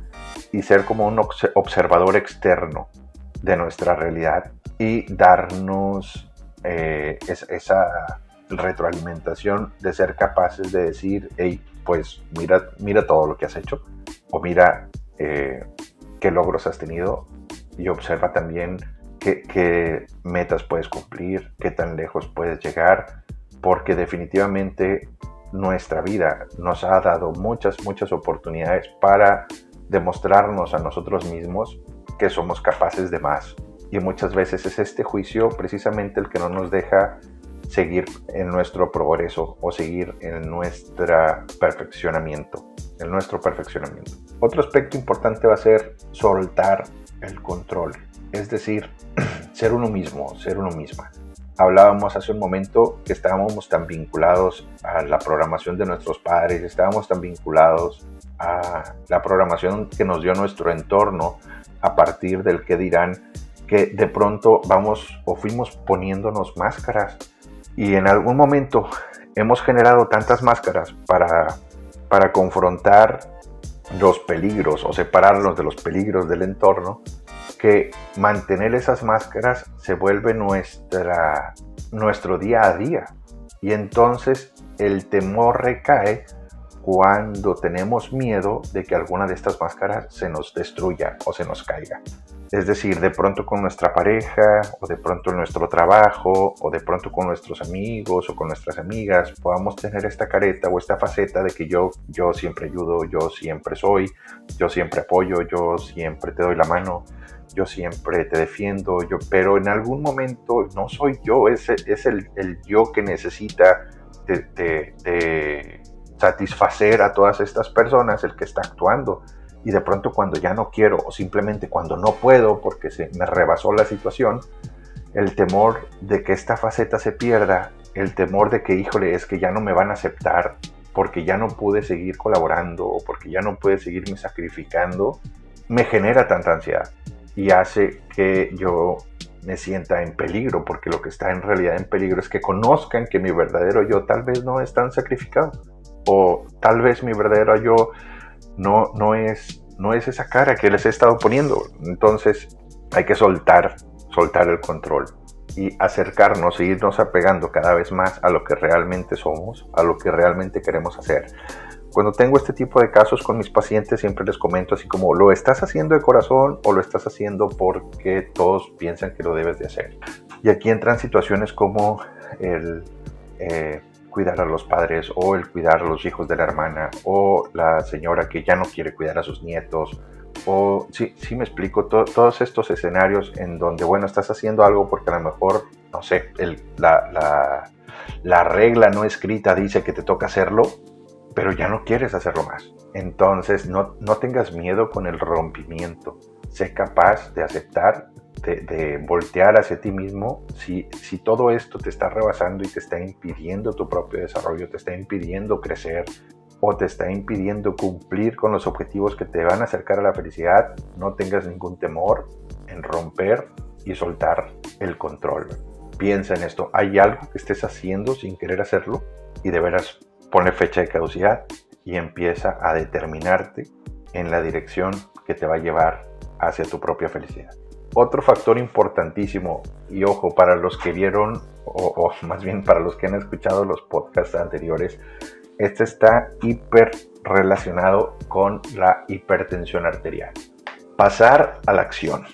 y ser como un observador externo de nuestra realidad y darnos eh, esa retroalimentación de ser capaces de decir, hey, pues mira, mira todo lo que has hecho o mira eh, qué logros has tenido y observa también qué, metas puedes cumplir, qué tan lejos puedes llegar, porque definitivamente nuestra vida nos ha dado muchas, muchas oportunidades para demostrarnos a nosotros mismos que somos capaces de más. Y muchas veces es este juicio precisamente el que no nos deja seguir en nuestro progreso o seguir en nuestro perfeccionamiento, en nuestro perfeccionamiento. Otro aspecto importante va a ser soltar el control, es decir, *clears throat* ser uno mismo, ser uno misma. Hablábamos hace un momento que estábamos tan vinculados a la programación de nuestros padres, estábamos tan vinculados a la programación que nos dio nuestro entorno a partir del que dirán que de pronto vamos o fuimos poniéndonos máscaras y en algún momento hemos generado tantas máscaras para, para confrontar los peligros o separarnos de los peligros del entorno que mantener esas máscaras se vuelve nuestra, nuestro día a día. Y entonces el temor recae cuando tenemos miedo de que alguna de estas máscaras se nos destruya o se nos caiga. Es decir, de pronto con nuestra pareja, o de pronto en nuestro trabajo, o de pronto con nuestros amigos o con nuestras amigas, podamos tener esta careta o esta faceta de que yo, yo siempre ayudo, yo siempre soy, yo siempre apoyo, yo siempre te doy la mano, yo siempre te defiendo, yo, pero en algún momento no soy yo, es, es el, el yo que necesita de, satisfacer a todas estas personas, el que está actuando y de pronto cuando ya no quiero o simplemente cuando no puedo porque se me rebasó la situación, el temor de que esta faceta se pierda, el temor de que, híjole, es que ya no me van a aceptar porque ya no pude seguir colaborando o porque ya no pude seguirme sacrificando, me genera tanta ansiedad y hace que yo me sienta en peligro, porque lo que está en realidad en peligro es que conozcan que mi verdadero yo tal vez no es tan sacrificado, o tal vez mi verdadero yo no, no, es, no es esa cara que les he estado poniendo. Entonces hay que soltar, soltar el control y acercarnos e irnos apegando cada vez más a lo que realmente somos, a lo que realmente queremos hacer. Cuando tengo este tipo de casos con mis pacientes siempre les comento así como lo estás haciendo de corazón o lo estás haciendo porque todos piensan que lo debes de hacer. Y aquí entran situaciones como el eh, cuidar a los padres o el cuidar a los hijos de la hermana o la señora que ya no quiere cuidar a sus nietos o sí, sí me explico, todos estos escenarios en donde, bueno, estás haciendo algo porque a lo mejor, no sé, el, la, la, la regla no escrita dice que te toca hacerlo, pero ya no quieres hacerlo más. Entonces, no, no tengas miedo con el rompimiento. Sé capaz de aceptar de, voltear hacia ti mismo, si, todo esto te está rebasando y te está impidiendo tu propio desarrollo, te está impidiendo crecer o te está impidiendo cumplir con los objetivos que te van a acercar a la felicidad, no tengas ningún temor en romper y soltar el control. Piensa en esto, hay algo que estés haciendo sin querer hacerlo y de veras pone fecha de caducidad y empieza a determinarte en la dirección que te va a llevar hacia tu propia felicidad. Otro factor importantísimo, y ojo, para los que vieron, o, *laughs* más bien para los que han escuchado los podcasts anteriores, este está hiper relacionado con la hipertensión arterial. Pasar a la acción.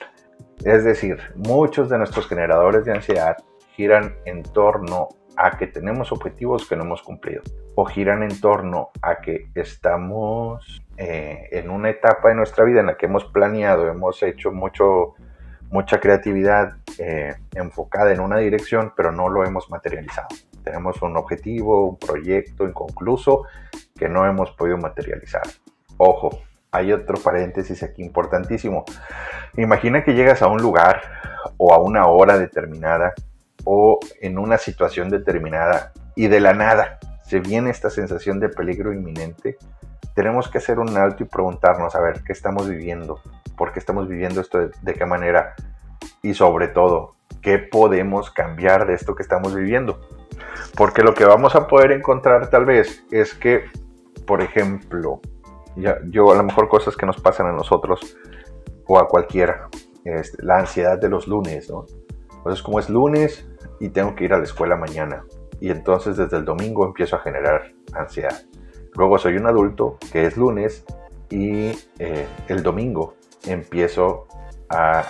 Es decir, muchos de nuestros generadores de ansiedad giran en torno a que tenemos objetivos que no hemos cumplido o giran en torno a que estamos eh, en una etapa de nuestra vida en la que hemos planeado, hemos hecho mucho mucha creatividad eh, enfocada en una dirección, pero no lo hemos materializado. Tenemos un objetivo, un proyecto inconcluso que no hemos podido materializar. Ojo, hay otro paréntesis aquí importantísimo. Imagina que llegas a un lugar o a una hora determinada o en una situación determinada y de la nada se viene esta sensación de peligro inminente. Tenemos que hacer un alto y preguntarnos, a ver, ¿qué estamos viviendo? Por qué estamos viviendo esto, de, qué manera y sobre todo, qué podemos cambiar de esto que estamos viviendo. Porque lo que vamos a poder encontrar tal vez es que, por ejemplo, ya, yo a lo mejor cosas que nos pasan a nosotros o a cualquiera, es la ansiedad de los lunes, ¿no? Entonces, como es lunes y tengo que ir a la escuela mañana, y entonces desde el domingo empiezo a generar ansiedad. Luego soy un adulto que es lunes y eh, el domingo empiezo a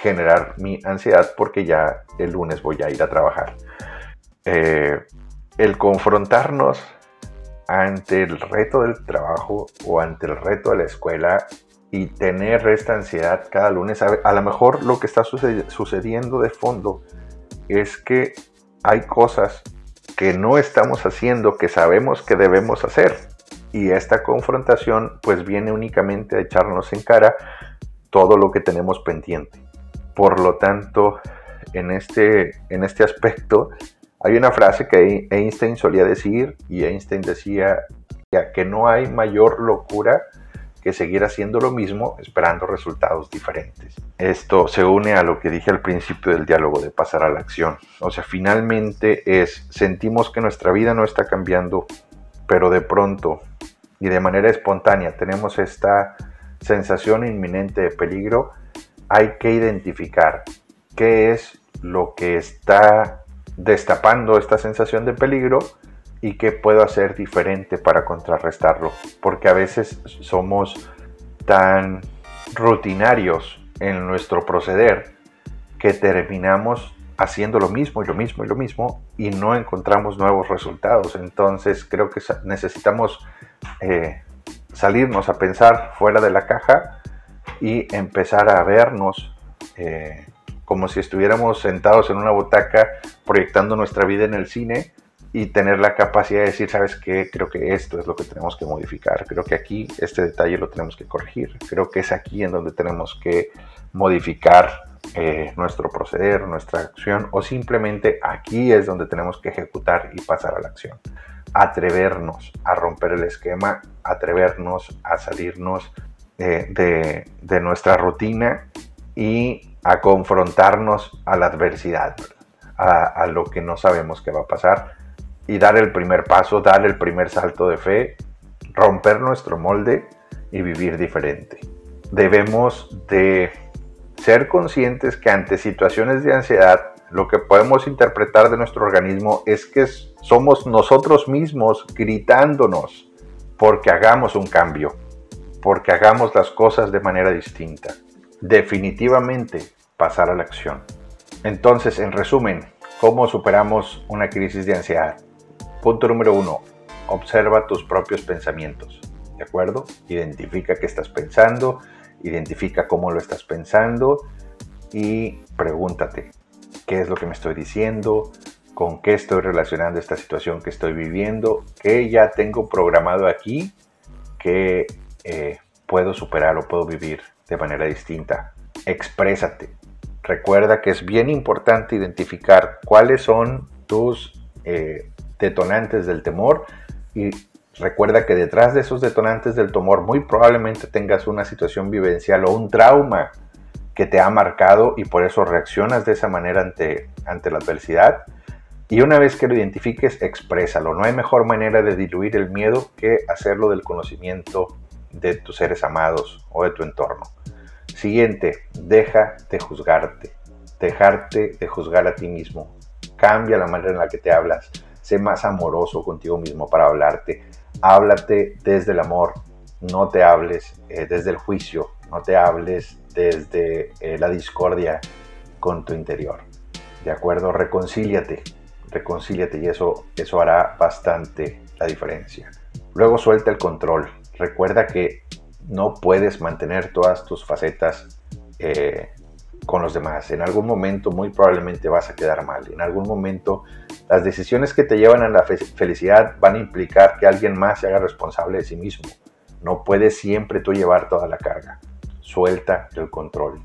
generar mi ansiedad porque ya el lunes voy a ir a trabajar. Eh, el confrontarnos ante el reto del trabajo o ante el reto de la escuela y tener esta ansiedad cada lunes, a, lo mejor lo que está sucediendo de fondo es que hay cosas que no estamos haciendo que sabemos que debemos hacer. Y esta confrontación pues viene únicamente a echarnos en cara todo lo que tenemos pendiente. Por lo tanto, en este, en este aspecto, hay una frase que Einstein solía decir y Einstein decía que no hay mayor locura que seguir haciendo lo mismo esperando resultados diferentes. Esto se une a lo que dije al principio del diálogo de pasar a la acción. O sea, finalmente es, sentimos que nuestra vida no está cambiando, pero de pronto y de manera espontánea tenemos esta sensación inminente de peligro, hay que identificar qué es lo que está destapando esta sensación de peligro y qué puedo hacer diferente para contrarrestarlo. Porque a veces somos tan rutinarios en nuestro proceder que terminamos haciendo lo mismo y lo mismo y lo mismo y no encontramos nuevos resultados. Entonces creo que necesitamos eh, salirnos a pensar fuera de la caja y empezar a vernos eh, como si estuviéramos sentados en una butaca proyectando nuestra vida en el cine y tener la capacidad de decir, ¿sabes qué? Creo que esto es lo que tenemos que modificar. Creo que aquí este detalle lo tenemos que corregir. Creo que es aquí en donde tenemos que modificar eh, nuestro proceder, nuestra acción, o simplemente aquí es donde tenemos que ejecutar y pasar a la acción. Atrevernos a romper el esquema, atrevernos a salirnos eh, de, nuestra rutina y a confrontarnos a la adversidad, a, a lo que no sabemos que va a pasar y dar el primer paso, dar el primer salto de fe, romper nuestro molde y vivir diferente. Debemos de ser conscientes que ante situaciones de ansiedad, lo que podemos interpretar de nuestro organismo es que somos nosotros mismos gritándonos porque hagamos un cambio, porque hagamos las cosas de manera distinta. Definitivamente pasar a la acción. Entonces, en resumen, ¿cómo superamos una crisis de ansiedad? Punto número uno, observa tus propios pensamientos, ¿de acuerdo? Identifica qué estás pensando, identifica cómo lo estás pensando y pregúntate, ¿qué es lo que me estoy diciendo? ¿Con qué estoy relacionando esta situación que estoy viviendo? ¿Qué ya tengo programado aquí que eh, puedo superar o puedo vivir de manera distinta? Exprésate. Recuerda que es bien importante identificar cuáles son tus eh, detonantes del temor y recuerda que detrás de esos detonantes del temor muy probablemente tengas una situación vivencial o un trauma que te ha marcado y por eso reaccionas de esa manera ante, ante la adversidad. Y una vez que lo identifiques, exprésalo. No hay mejor manera de diluir el miedo que hacerlo del conocimiento de tus seres amados o de tu entorno. Siguiente, deja de juzgarte. Dejarte de juzgar a ti mismo. Cambia la manera en la que te hablas sé más amoroso contigo mismo para hablarte. Háblate desde el amor, no te hables eh, desde el juicio, no te hables desde eh, la discordia con tu interior. ¿De acuerdo? Reconcíliate, reconcíliate y eso, eso hará bastante la diferencia. Luego suelta el control. Recuerda que no puedes mantener todas tus facetas eh, con los demás. En algún momento muy probablemente vas a quedar mal. En algún momento las decisiones que te llevan a la felicidad van a implicar que alguien más se haga responsable de sí mismo. No puedes siempre tú llevar toda la carga. Suelta el control.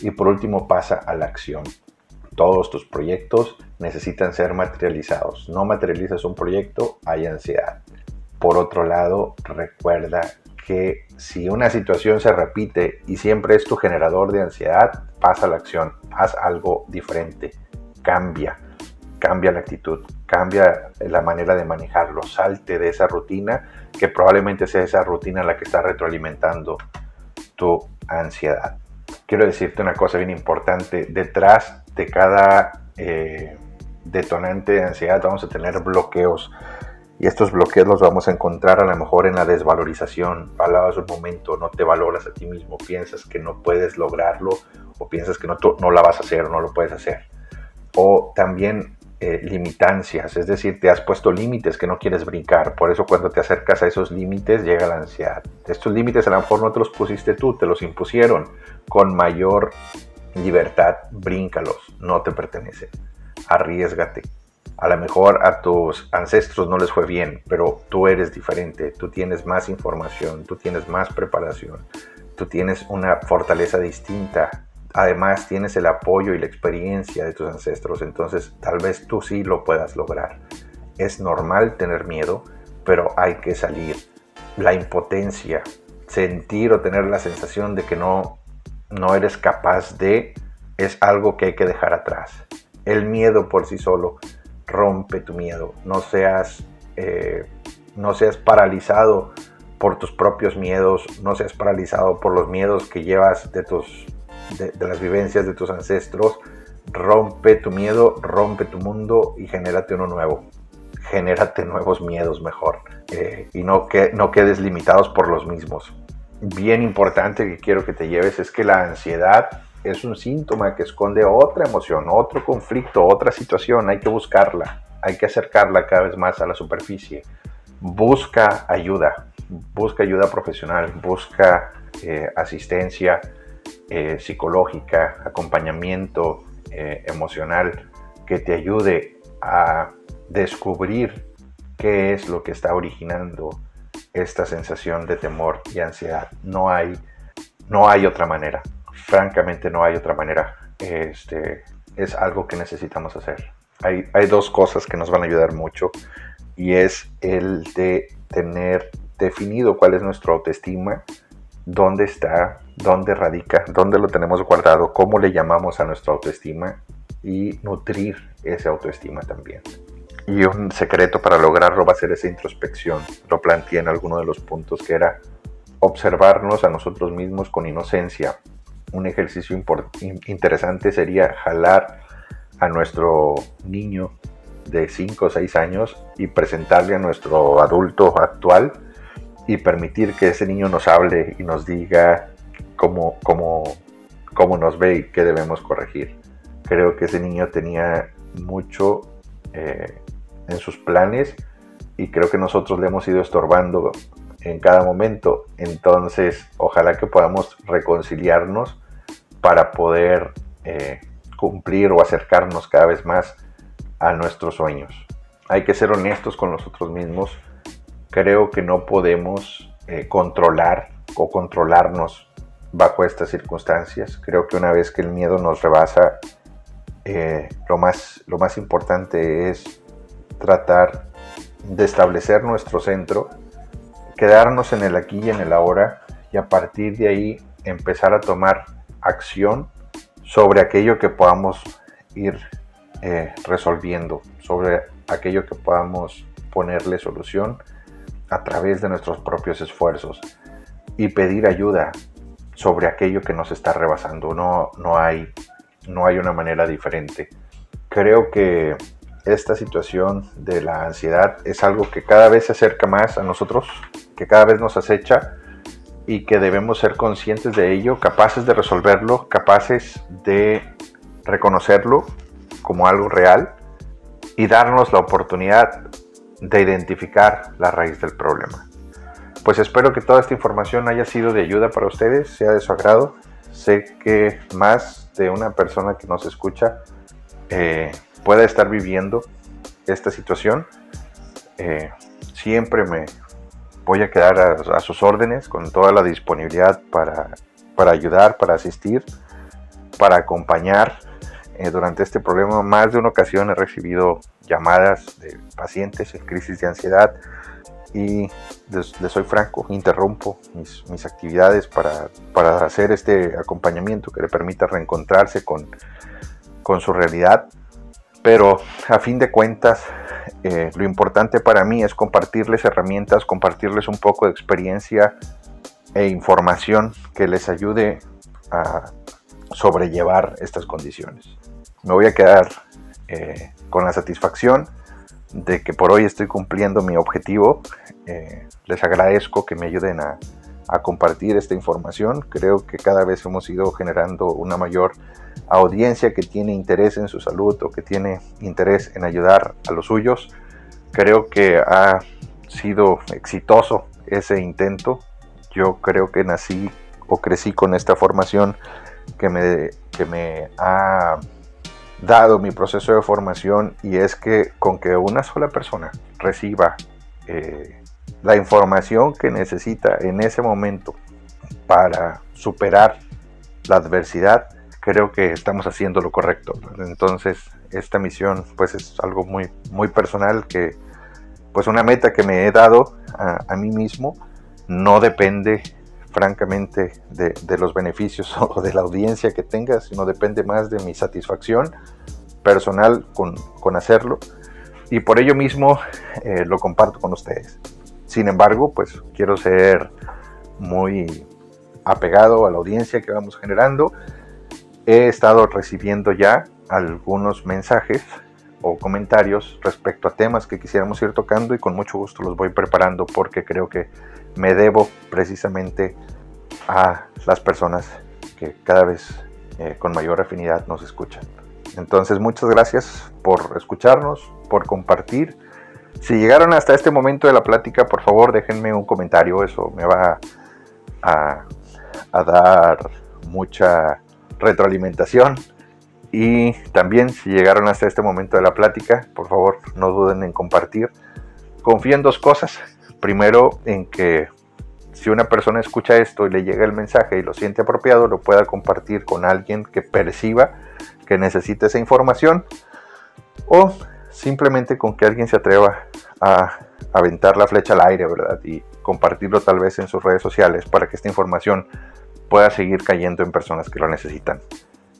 Y por último pasa a la acción. Todos tus proyectos necesitan ser materializados. No materializas un proyecto, hay ansiedad. Por otro lado, recuerda que si una situación se repite y siempre es tu generador de ansiedad, pasa a la acción, haz algo diferente, cambia cambia la actitud, cambia la manera de manejarlo, salte de esa rutina que probablemente sea esa rutina la que está retroalimentando tu ansiedad. Quiero decirte una cosa bien importante, detrás de cada eh, detonante de ansiedad vamos a tener bloqueos Y estos bloqueos los vamos a encontrar a lo mejor en la desvalorización. Hablabas un momento, no te valoras a ti mismo, piensas que no puedes lograrlo o piensas que no, no la vas a hacer o no lo puedes hacer. O también eh, limitancias, es decir, te has puesto límites que no quieres brincar. Por eso cuando te acercas a esos límites llega la ansiedad. Estos límites a lo mejor no te los pusiste tú, te los impusieron. Con mayor libertad, bríncalos, no te pertenecen. Arriesgate. A lo mejor a tus ancestros no les fue bien, pero tú eres diferente, tú tienes más información, tú tienes más preparación, tú tienes una fortaleza distinta. Además tienes el apoyo y la experiencia de tus ancestros, entonces tal vez tú sí lo puedas lograr. Es normal tener miedo, pero hay que salir. La impotencia, sentir o tener la sensación de que no, no eres capaz de, es algo que hay que dejar atrás. El miedo por sí solo rompe tu miedo, no seas, eh, no seas paralizado por tus propios miedos, no seas paralizado por los miedos que llevas de, tus, de, las vivencias de tus ancestros, rompe tu miedo, rompe tu mundo y genérate uno nuevo. Genérate nuevos miedos mejor eh, y no, que, no quedes limitados por los mismos. Bien importante que quiero que te lleves es que la ansiedad es un síntoma que esconde otra emoción, otro conflicto, otra situación. Hay que buscarla, hay que acercarla cada vez más a la superficie. Busca ayuda, busca ayuda profesional, busca eh, asistencia eh, psicológica, acompañamiento eh, emocional que te ayude a descubrir qué es lo que está originando esta sensación de temor y ansiedad. No hay, no hay otra manera francamente no hay otra manera. Este, es algo que necesitamos hacer. Hay, hay dos cosas que nos van a ayudar mucho y es el de tener definido cuál es nuestra autoestima, dónde está, dónde radica, dónde lo tenemos guardado, cómo le llamamos a nuestra autoestima y nutrir esa autoestima también. Y un secreto para lograrlo va a ser esa introspección. Lo planteé en alguno de los puntos que era observarnos a nosotros mismos con inocencia, un ejercicio interesante sería jalar a nuestro niño de 5 o 6 años y presentarle a nuestro adulto actual y permitir que ese niño nos hable y nos diga cómo, cómo, cómo nos ve y qué debemos corregir. Creo que ese niño tenía mucho eh, en sus planes y creo que nosotros le hemos ido estorbando en cada momento. Entonces, ojalá que podamos reconciliarnos para poder eh, cumplir o acercarnos cada vez más a nuestros sueños. Hay que ser honestos con nosotros mismos. Creo que no podemos eh, controlar o controlarnos bajo estas circunstancias. Creo que una vez que el miedo nos rebasa, eh, lo, más, lo más importante es tratar de establecer nuestro centro quedarnos en el aquí y en el ahora y a partir de ahí empezar a tomar acción sobre aquello que podamos ir eh, resolviendo, sobre aquello que podamos ponerle solución a través de nuestros propios esfuerzos y pedir ayuda sobre aquello que nos está rebasando. No, no, hay, no hay una manera diferente. Creo que esta situación de la ansiedad es algo que cada vez se acerca más a nosotros, que cada vez nos acecha y que debemos ser conscientes de ello, capaces de resolverlo, capaces de reconocerlo como algo real y darnos la oportunidad de identificar la raíz del problema. Pues espero que toda esta información haya sido de ayuda para ustedes, sea de su agrado. Sé que más de una persona que nos escucha eh, pueda estar viviendo esta situación. Eh, siempre me, voy a quedar a, sus órdenes con toda la disponibilidad para, para ayudar, para asistir, para acompañar. Eh, durante este problema, más de una ocasión he recibido llamadas de pacientes en crisis de ansiedad y les, soy franco, interrumpo mis, mis actividades para, para, hacer este acompañamiento que le permita reencontrarse con, con su realidad. Pero a fin de cuentas, eh, lo importante para mí es compartirles herramientas, compartirles un poco de experiencia e información que les ayude a sobrellevar estas condiciones. Me voy a quedar eh, con la satisfacción de que por hoy estoy cumpliendo mi objetivo. Eh, les agradezco que me ayuden a, compartir esta información. Creo que cada vez hemos ido generando una mayor audiencia que tiene interés en su salud o que tiene interés en ayudar a los suyos. Creo que ha sido exitoso ese intento. Yo creo que nací o crecí con esta formación que me, que me ha dado mi proceso de formación y es que con que una sola persona reciba eh, la información que necesita en ese momento para superar la adversidad, creo que estamos haciendo lo correcto. Entonces, esta misión pues es algo muy, muy personal que pues una meta que me he dado a, a mí mismo no depende francamente de, los beneficios *laughs* o de la audiencia que tenga, sino depende más de mi satisfacción personal con, hacerlo y por ello mismo eh, lo comparto con ustedes. Sin embargo, pues quiero ser muy apegado a la audiencia que vamos generando. He estado recibiendo ya algunos mensajes o comentarios respecto a temas que quisiéramos ir tocando y con mucho gusto los voy preparando porque creo que me debo precisamente a las personas que cada vez eh, con mayor afinidad nos escuchan. Entonces muchas gracias por escucharnos, por compartir. Si llegaron hasta este momento de la plática, por favor déjenme un comentario, eso me va a, a dar mucha retroalimentación. Y también si llegaron hasta este momento de la plática, por favor no duden en compartir. Confío en dos cosas. Primero, en que si una persona escucha esto y le llega el mensaje y lo siente apropiado, lo pueda compartir con alguien que perciba que necesita esa información o simplemente con que alguien se atreva a aventar la flecha al aire, ¿verdad? Y compartirlo tal vez en sus redes sociales para que esta información pueda seguir cayendo en personas que lo necesitan.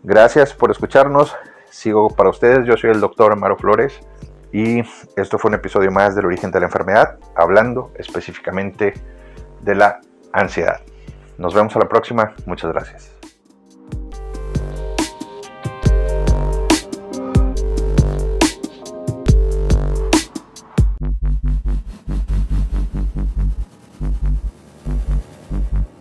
Gracias por escucharnos. Sigo para ustedes. Yo soy el doctor Amaro Flores y esto fue un episodio más del origen de la enfermedad, hablando específicamente de la ansiedad. Nos vemos a la próxima. Muchas gracias.